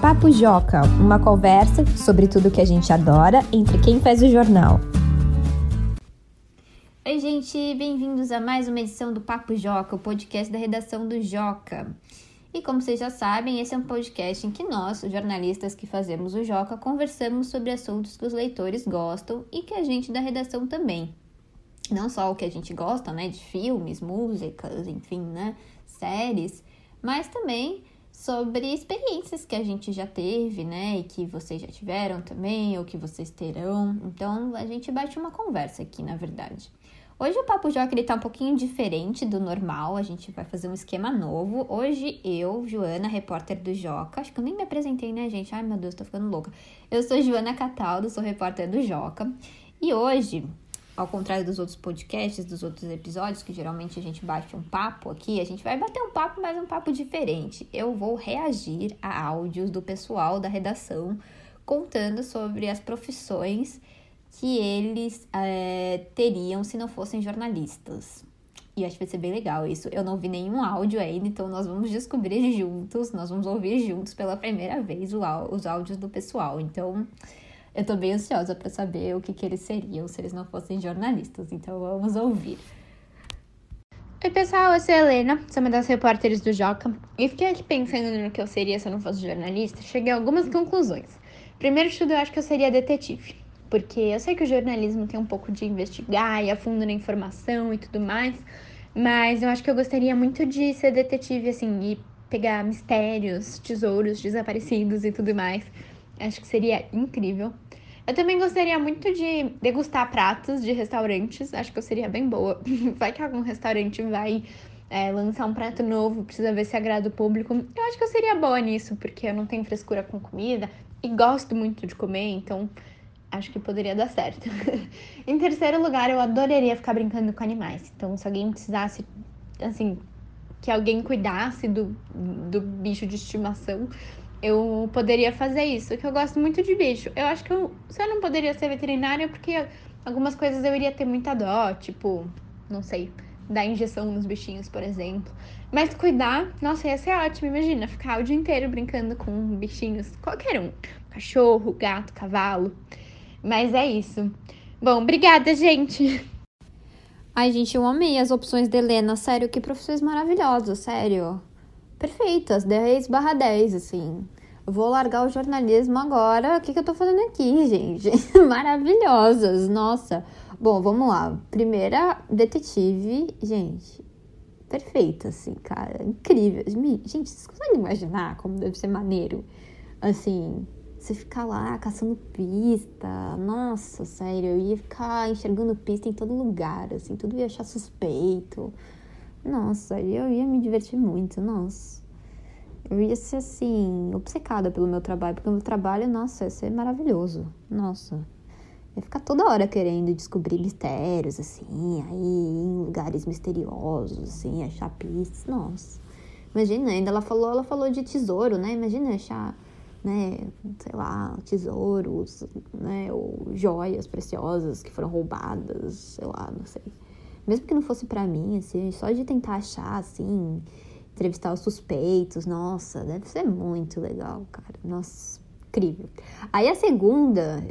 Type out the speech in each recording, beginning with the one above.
Papo Joca, uma conversa sobre tudo que a gente adora entre quem faz o jornal. Oi, gente, bem-vindos a mais uma edição do Papo Joca, o podcast da redação do Joca. E como vocês já sabem, esse é um podcast em que nós, jornalistas que fazemos o Joca, conversamos sobre assuntos que os leitores gostam e que a gente da redação também. Não só o que a gente gosta, né, de filmes, músicas, enfim, né, séries, mas também sobre experiências que a gente já teve, né, e que vocês já tiveram também, ou que vocês terão. Então, a gente bate uma conversa aqui, na verdade. Hoje o Papo Joca ele tá um pouquinho diferente do normal, a gente vai fazer um esquema novo. Hoje eu, Joana, repórter do Joca, acho que eu nem me apresentei, né, gente? Ai, meu Deus, tô ficando louca. Eu sou Joana Cataldo, sou repórter do Joca. E hoje ao contrário dos outros podcasts, dos outros episódios, que geralmente a gente bate um papo aqui, a gente vai bater um papo, mas um papo diferente. Eu vou reagir a áudios do pessoal da redação contando sobre as profissões que eles é, teriam se não fossem jornalistas. E acho que vai ser bem legal isso. Eu não vi nenhum áudio ainda, então nós vamos descobrir juntos, nós vamos ouvir juntos pela primeira vez os áudios do pessoal. Então, eu tô bem ansiosa para saber o que, que eles seriam se eles não fossem jornalistas, então vamos ouvir. Oi, pessoal, eu sou a Helena, sou uma das repórteres do Joca, e fiquei aqui pensando no que eu seria se eu não fosse jornalista, cheguei a algumas conclusões. Primeiro de tudo, eu acho que eu seria detetive, porque eu sei que o jornalismo tem um pouco de investigar e a fundo na informação e tudo mais, mas eu acho que eu gostaria muito de ser detetive, assim, e pegar mistérios, tesouros desaparecidos e tudo mais. Acho que seria incrível. Eu também gostaria muito de degustar pratos de restaurantes. Acho que eu seria bem boa. Vai que algum restaurante vai é, lançar um prato novo, precisa ver se agrada o público. Eu acho que eu seria boa nisso, porque eu não tenho frescura com comida e gosto muito de comer, então acho que poderia dar certo. em terceiro lugar, eu adoraria ficar brincando com animais. Então, se alguém precisasse, assim, que alguém cuidasse do, do bicho de estimação, eu poderia fazer isso, que eu gosto muito de bicho. Eu acho que eu só não poderia ser veterinária porque algumas coisas eu iria ter muita dó, tipo, não sei, dar injeção nos bichinhos, por exemplo. Mas cuidar, nossa, ia ser ótimo, imagina, ficar o dia inteiro brincando com bichinhos, qualquer um. Cachorro, gato, cavalo. Mas é isso. Bom, obrigada, gente. Ai, gente, eu amei as opções da Helena, sério, que profissões maravilhosas, sério perfeitas, 10 barra 10, assim. vou largar o jornalismo agora. O que, que eu tô fazendo aqui, gente? Maravilhosas, nossa. Bom, vamos lá. Primeira, detetive, gente. Perfeita, assim, cara. Incrível. Gente, vocês conseguem imaginar como deve ser maneiro? Assim, você ficar lá caçando pista. Nossa, sério, eu ia ficar enxergando pista em todo lugar, assim, tudo ia achar suspeito. Nossa, eu ia me divertir muito, nossa. Eu ia ser assim, obcecada pelo meu trabalho, porque o meu trabalho, nossa, ia ser maravilhoso. Nossa. Ia ficar toda hora querendo descobrir mistérios, assim, aí em lugares misteriosos, assim, achar pistas. Nossa. Imagina, ainda ela falou, ela falou de tesouro, né? Imagina achar, né, sei lá, tesouros, né, ou joias preciosas que foram roubadas, sei lá, não sei. Mesmo que não fosse para mim, assim, só de tentar achar, assim, entrevistar os suspeitos, nossa, deve ser muito legal, cara. Nossa, incrível. Aí a segunda,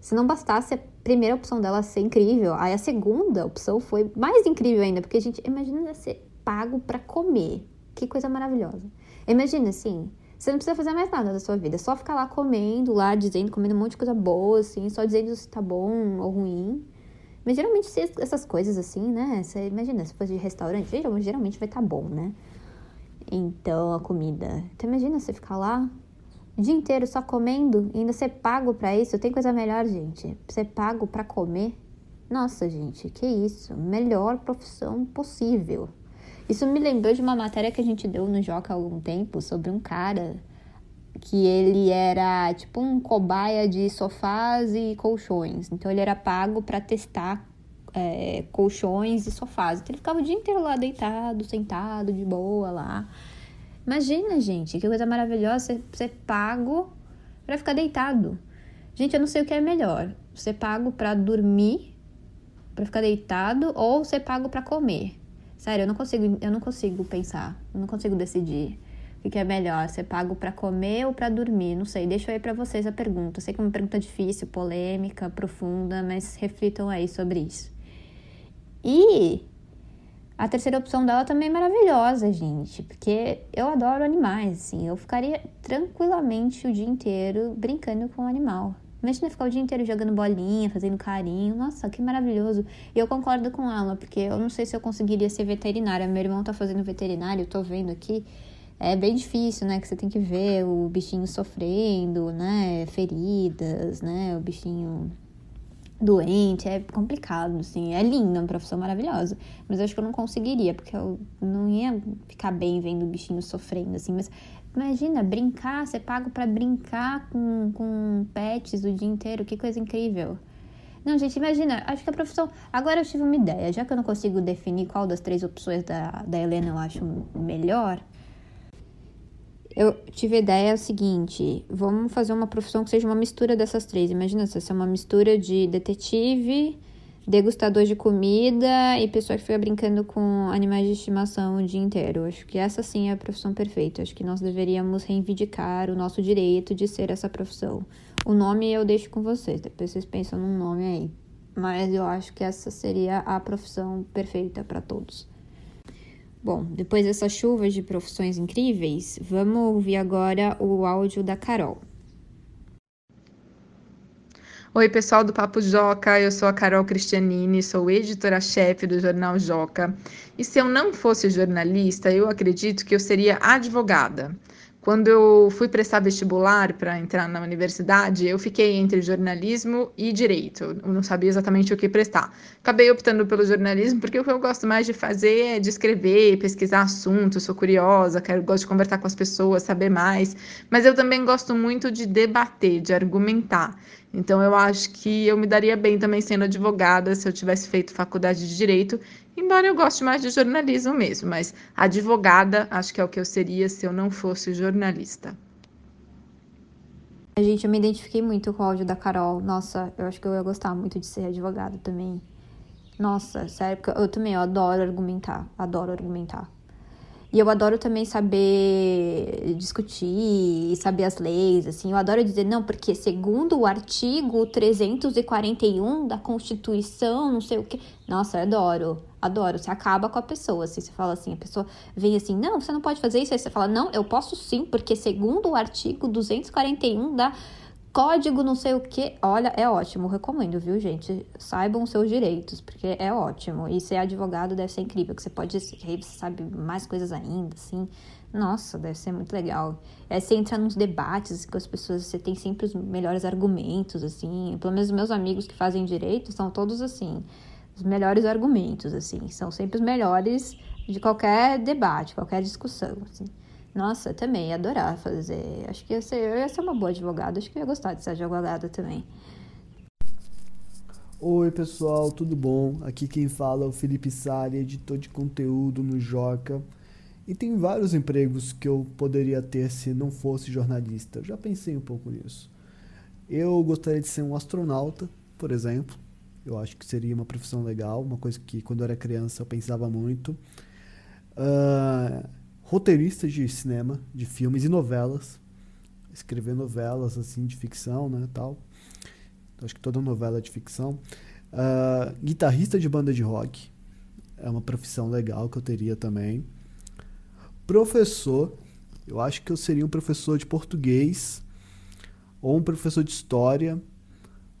se não bastasse a primeira opção dela ser incrível, aí a segunda opção foi mais incrível ainda, porque a gente imagina ser pago para comer. Que coisa maravilhosa. Imagina assim, você não precisa fazer mais nada da sua vida, só ficar lá comendo, lá dizendo, comendo um monte de coisa boa, assim, só dizendo se tá bom ou ruim. Mas geralmente essas coisas assim, né? Você imagina, se fosse de restaurante, geralmente vai estar tá bom, né? Então, a comida. Então, imagina você ficar lá o dia inteiro só comendo e ainda ser pago para isso. Tem coisa melhor, gente. Ser pago para comer. Nossa, gente, que isso? Melhor profissão possível. Isso me lembrou de uma matéria que a gente deu no Joca há algum tempo sobre um cara que ele era tipo um cobaia de sofás e colchões. Então ele era pago para testar é, colchões e sofás. Então ele ficava o dia inteiro lá deitado, sentado, de boa lá. Imagina, gente, que coisa maravilhosa ser, pago para ficar deitado. Gente, eu não sei o que é melhor. Ser pago para dormir, para ficar deitado, ou ser pago para comer. Sério, eu não consigo, eu não consigo pensar, eu não consigo decidir. O que é melhor? Ser pago para comer ou para dormir? Não sei, deixa aí para vocês a pergunta. Sei que é uma pergunta difícil, polêmica, profunda, mas reflitam aí sobre isso. E a terceira opção dela também é maravilhosa, gente, porque eu adoro animais, assim. Eu ficaria tranquilamente o dia inteiro brincando com o animal. Imagina ficar o dia inteiro jogando bolinha, fazendo carinho. Nossa, que maravilhoso. E eu concordo com ela, porque eu não sei se eu conseguiria ser veterinária. Meu irmão tá fazendo veterinário, eu tô vendo aqui. É bem difícil, né? Que você tem que ver o bichinho sofrendo, né? Feridas, né? O bichinho doente, é complicado, assim. É linda, uma profissão maravilhosa. Mas eu acho que eu não conseguiria, porque eu não ia ficar bem vendo o bichinho sofrendo, assim. Mas imagina, brincar, ser pago para brincar com, com pets o dia inteiro, que coisa incrível. Não, gente, imagina, acho que a profissão. Agora eu tive uma ideia, já que eu não consigo definir qual das três opções da, da Helena eu acho melhor, eu tive a ideia seguinte: vamos fazer uma profissão que seja uma mistura dessas três. Imagina se é uma mistura de detetive, degustador de comida e pessoa que fica brincando com animais de estimação o dia inteiro. Acho que essa sim é a profissão perfeita. Acho que nós deveríamos reivindicar o nosso direito de ser essa profissão. O nome eu deixo com vocês, depois vocês pensam num nome aí. Mas eu acho que essa seria a profissão perfeita para todos. Bom, depois dessas chuvas de profissões incríveis, vamos ouvir agora o áudio da Carol. Oi, pessoal do Papo Joca, eu sou a Carol Cristianini, sou editora-chefe do jornal Joca. E se eu não fosse jornalista, eu acredito que eu seria advogada. Quando eu fui prestar vestibular para entrar na universidade, eu fiquei entre jornalismo e direito. Eu não sabia exatamente o que prestar. Acabei optando pelo jornalismo porque o que eu gosto mais de fazer é de escrever, pesquisar assuntos, sou curiosa, quero, gosto de conversar com as pessoas, saber mais. Mas eu também gosto muito de debater, de argumentar. Então eu acho que eu me daria bem também sendo advogada se eu tivesse feito faculdade de direito Embora eu goste mais de jornalismo mesmo, mas advogada acho que é o que eu seria se eu não fosse jornalista. Gente, eu me identifiquei muito com o áudio da Carol. Nossa, eu acho que eu ia gostar muito de ser advogada também. Nossa, sério, porque eu também eu adoro argumentar, adoro argumentar. E eu adoro também saber discutir saber as leis, assim. Eu adoro dizer, não, porque segundo o artigo 341 da Constituição, não sei o quê. Nossa, eu adoro, adoro. Você acaba com a pessoa, assim. Você fala assim, a pessoa vem assim, não, você não pode fazer isso. Aí você fala, não, eu posso sim, porque segundo o artigo 241 da Código não sei o que, olha, é ótimo, recomendo, viu, gente? Saibam os seus direitos, porque é ótimo. E ser advogado deve ser incrível, que você pode, aí você sabe mais coisas ainda, assim. Nossa, deve ser muito legal. É, você entra nos debates com as pessoas, você tem sempre os melhores argumentos, assim. Pelo menos meus amigos que fazem direito são todos assim, os melhores argumentos, assim. São sempre os melhores de qualquer debate, qualquer discussão, assim. Nossa, eu também ia adorar fazer. Acho que ia ser, eu ia ser uma boa advogada. Acho que eu ia gostar de ser advogada também. Oi, pessoal, tudo bom? Aqui quem fala é o Felipe Sari, editor de conteúdo no Joca. E tem vários empregos que eu poderia ter se não fosse jornalista. Eu já pensei um pouco nisso. Eu gostaria de ser um astronauta, por exemplo. Eu acho que seria uma profissão legal, uma coisa que quando eu era criança eu pensava muito. Uh, roteirista de cinema, de filmes e novelas. Escrever novelas assim de ficção, né, tal. Acho que toda novela é de ficção. Uh, guitarrista de banda de rock. É uma profissão legal que eu teria também. Professor. Eu acho que eu seria um professor de português. Ou um professor de história.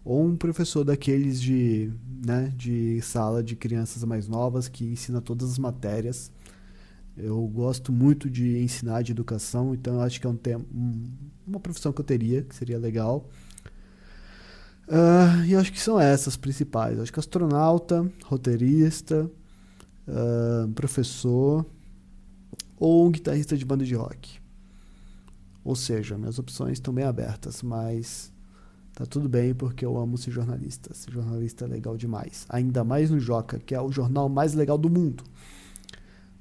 Ou um professor daqueles de, né, de sala de crianças mais novas que ensina todas as matérias. Eu gosto muito de ensinar de educação, então acho que é um tema, um, uma profissão que eu teria, que seria legal. Uh, e acho que são essas principais. Acho que astronauta, roteirista, uh, professor ou um guitarrista de banda de rock. Ou seja, minhas opções estão bem abertas, mas tá tudo bem porque eu amo ser jornalista. Ser jornalista é legal demais. Ainda mais no Joca, que é o jornal mais legal do mundo.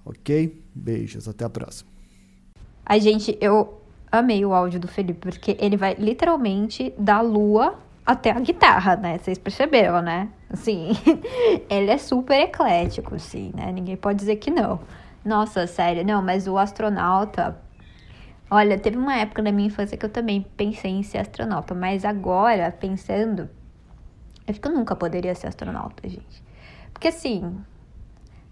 Ok? Beijos, até a próxima. Ai, gente, eu amei o áudio do Felipe, porque ele vai literalmente da lua até a guitarra, né? Vocês perceberam, né? Assim, ele é super eclético, assim, né? Ninguém pode dizer que não. Nossa, sério, não, mas o astronauta. Olha, teve uma época da minha infância que eu também pensei em ser astronauta, mas agora, pensando, eu acho que eu nunca poderia ser astronauta, gente. Porque assim,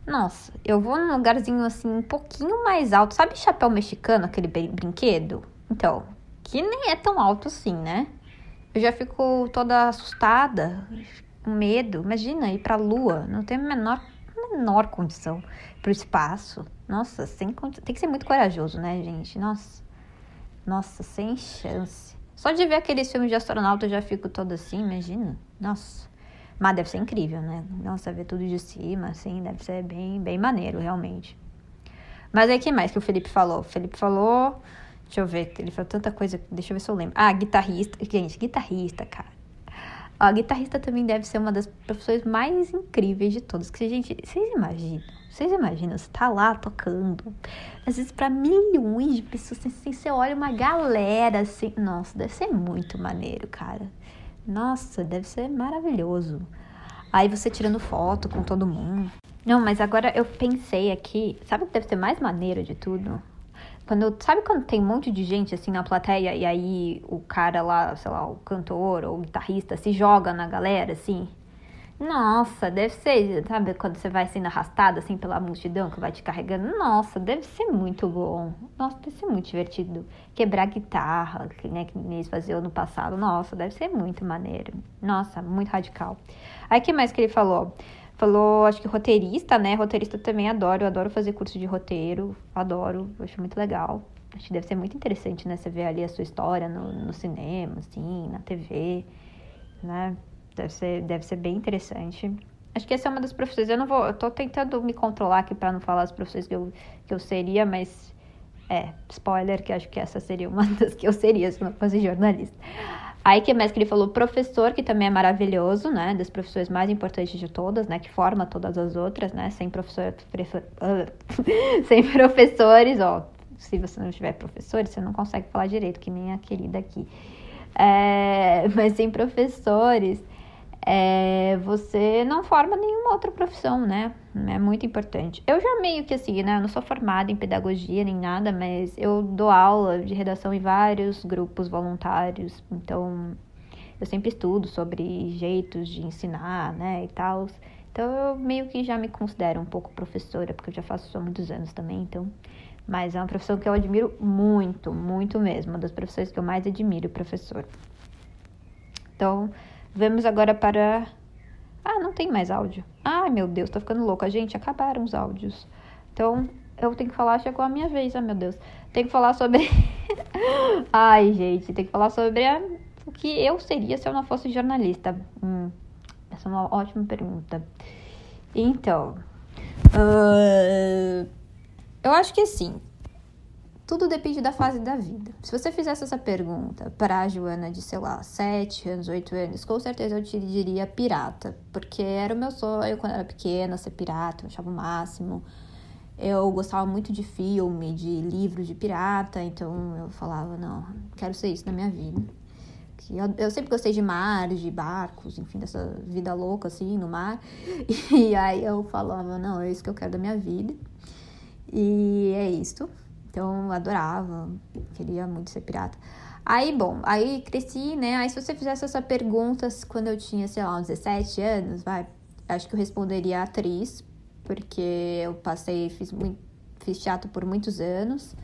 nossa, eu vou num lugarzinho assim um pouquinho mais alto. Sabe chapéu mexicano, aquele brinquedo? Então, que nem é tão alto assim, né? Eu já fico toda assustada, com medo. Imagina ir pra lua, não tem a menor, menor condição pro espaço. Nossa, sem, tem que ser muito corajoso, né, gente? Nossa, nossa, sem chance. Só de ver aqueles filmes de astronauta eu já fico toda assim, imagina. Nossa. Mas deve ser incrível, né? Nossa, ver tudo de cima, assim, deve ser bem, bem maneiro, realmente. Mas aí, que mais que o Felipe falou? O Felipe falou. Deixa eu ver, ele falou tanta coisa. Deixa eu ver se eu lembro. Ah, guitarrista. Gente, guitarrista, cara. A guitarrista também deve ser uma das profissões mais incríveis de todas. Que, gente, vocês imaginam? Vocês imaginam? Você tá lá tocando. Às vezes, para milhões de pessoas, assim, você olha uma galera assim. Nossa, deve ser muito maneiro, cara. Nossa, deve ser maravilhoso. Aí você tirando foto com todo mundo. Não, mas agora eu pensei aqui. Sabe o que deve ser mais maneiro de tudo? Quando, sabe quando tem um monte de gente assim na plateia e aí o cara lá, sei lá, o cantor ou o guitarrista se joga na galera assim? Nossa, deve ser, sabe quando você vai sendo arrastado assim pela multidão que vai te carregando? Nossa, deve ser muito bom. Nossa, deve ser muito divertido. Quebrar guitarra, que, né, que eles faziam no passado. Nossa, deve ser muito maneiro. Nossa, muito radical. Aí, que mais que ele falou? Falou, acho que roteirista, né? Roteirista também adoro. Eu adoro fazer curso de roteiro. Adoro. Acho muito legal. Acho que deve ser muito interessante, né? Você ver ali a sua história no, no cinema, assim, na TV, né? Deve ser, deve ser bem interessante. Acho que essa é uma das profissões. Eu não vou. Eu tô tentando me controlar aqui para não falar as profissões que eu, que eu seria, mas. É, spoiler, que acho que essa seria uma das que eu seria se não fosse jornalista. Aí que mais que ele falou? Professor, que também é maravilhoso, né? Das profissões mais importantes de todas, né? Que forma todas as outras, né? Sem professor, professor sem professores, ó. Se você não tiver professores, você não consegue falar direito, que nem a querida aqui. É, mas sem professores, é, você não forma nenhuma outra profissão, né? É muito importante. Eu já meio que assim, né? Eu não sou formada em pedagogia nem nada, mas eu dou aula de redação em vários grupos voluntários, então eu sempre estudo sobre jeitos de ensinar, né? E tal. Então eu meio que já me considero um pouco professora, porque eu já faço isso há muitos anos também, então. Mas é uma profissão que eu admiro muito, muito mesmo. Uma das profissões que eu mais admiro, professor. Então, Vamos agora para. Ah, não tem mais áudio. Ai, meu Deus, tô ficando louca. Gente, acabaram os áudios. Então, eu tenho que falar, chegou a minha vez, ah, meu Deus. Tem que falar sobre. Ai, gente, tem que falar sobre a... o que eu seria se eu não fosse jornalista. Hum, essa é uma ótima pergunta. Então. Uh... Eu acho que assim, tudo depende da fase da vida. Se você fizesse essa pergunta para a Joana de, sei lá, 7 anos, 8 anos, com certeza eu te diria pirata, porque era o meu sonho quando eu era pequena ser pirata, eu achava o máximo. Eu gostava muito de filme, de livros de pirata, então eu falava, não, quero ser isso na minha vida. Eu, eu sempre gostei de mar, de barcos, enfim, dessa vida louca assim no mar. E aí eu falava, não, é isso que eu quero da minha vida. E é isso. Então, adorava, queria muito ser pirata. Aí, bom, aí cresci, né? Aí, se você fizesse essa pergunta quando eu tinha, sei lá, uns 17 anos, vai, acho que eu responderia atriz, porque eu passei, fiz, muito, fiz teatro por muitos anos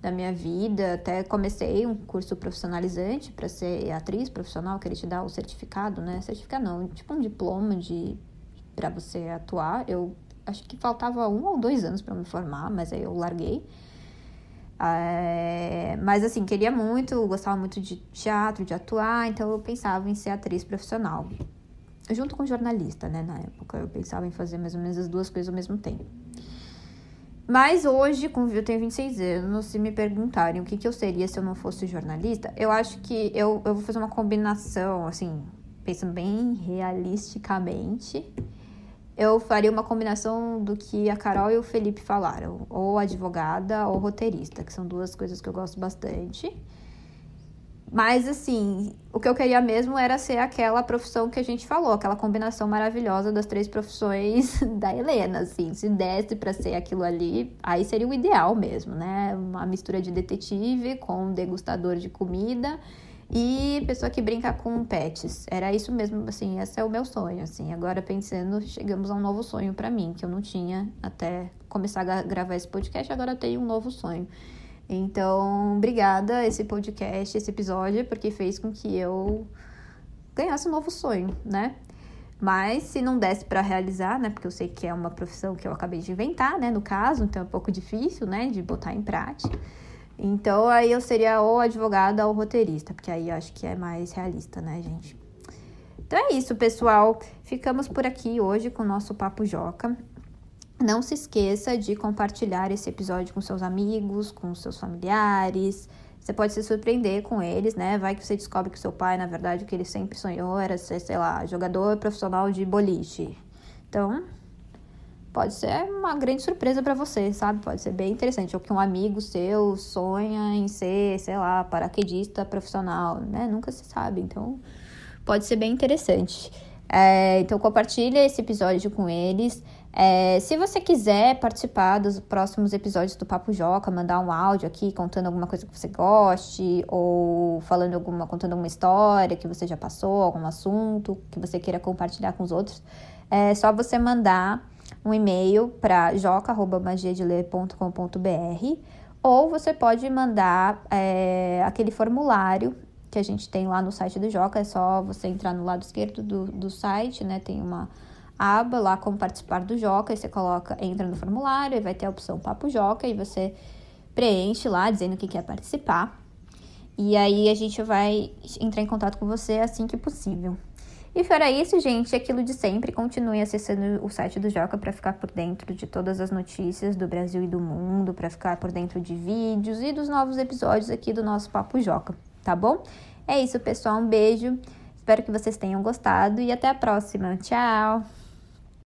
da minha vida. Até comecei um curso profissionalizante para ser atriz profissional, que ele te dá o certificado, né? Certificado não, tipo um diploma de para você atuar. Eu acho que faltava um ou dois anos para me formar, mas aí eu larguei. É, mas assim, queria muito, gostava muito de teatro, de atuar, então eu pensava em ser atriz profissional. Junto com jornalista, né, na época. Eu pensava em fazer mais ou menos as duas coisas ao mesmo tempo. Mas hoje, como eu tenho 26 anos, se me perguntarem o que, que eu seria se eu não fosse jornalista, eu acho que eu, eu vou fazer uma combinação, assim, pensando bem realisticamente eu faria uma combinação do que a Carol e o Felipe falaram, ou advogada ou roteirista, que são duas coisas que eu gosto bastante. Mas, assim, o que eu queria mesmo era ser aquela profissão que a gente falou, aquela combinação maravilhosa das três profissões da Helena, assim. Se desse para ser aquilo ali, aí seria o ideal mesmo, né? Uma mistura de detetive com degustador de comida e pessoa que brinca com pets. Era isso mesmo, assim, esse é o meu sonho, assim. Agora, pensando, chegamos a um novo sonho para mim, que eu não tinha até começar a gravar esse podcast, agora eu tenho um novo sonho. Então, obrigada esse podcast, esse episódio, porque fez com que eu ganhasse um novo sonho, né? Mas se não desse para realizar, né? Porque eu sei que é uma profissão que eu acabei de inventar, né? No caso, então é um pouco difícil, né? De botar em prática. Então aí eu seria ou advogada ou roteirista, porque aí eu acho que é mais realista, né, gente? Então é isso, pessoal. Ficamos por aqui hoje com o nosso Papo Joca. Não se esqueça de compartilhar esse episódio com seus amigos, com seus familiares. Você pode se surpreender com eles, né? Vai que você descobre que seu pai, na verdade, o que ele sempre sonhou era ser, sei lá, jogador profissional de boliche. Então, pode ser uma grande surpresa para você, sabe? Pode ser bem interessante. Ou que um amigo seu sonha em ser, sei lá, paraquedista profissional, né? Nunca se sabe. Então, pode ser bem interessante. É, então, compartilha esse episódio com eles. É, se você quiser participar dos próximos episódios do Papo Joca, mandar um áudio aqui contando alguma coisa que você goste, ou falando alguma, contando alguma história que você já passou, algum assunto que você queira compartilhar com os outros, é só você mandar um e-mail para joca.magiadeler.com.br ou você pode mandar é, aquele formulário que a gente tem lá no site do Joca, é só você entrar no lado esquerdo do, do site, né? Tem uma aba lá como participar do Joca, e você coloca, entra no formulário, e vai ter a opção Papo Joca, e você preenche lá dizendo que quer participar. E aí a gente vai entrar em contato com você assim que possível. E fora isso, gente, aquilo de sempre, continue acessando o site do Joca para ficar por dentro de todas as notícias do Brasil e do mundo, para ficar por dentro de vídeos e dos novos episódios aqui do nosso Papo Joca, tá bom? É isso, pessoal, um beijo. Espero que vocês tenham gostado e até a próxima. Tchau!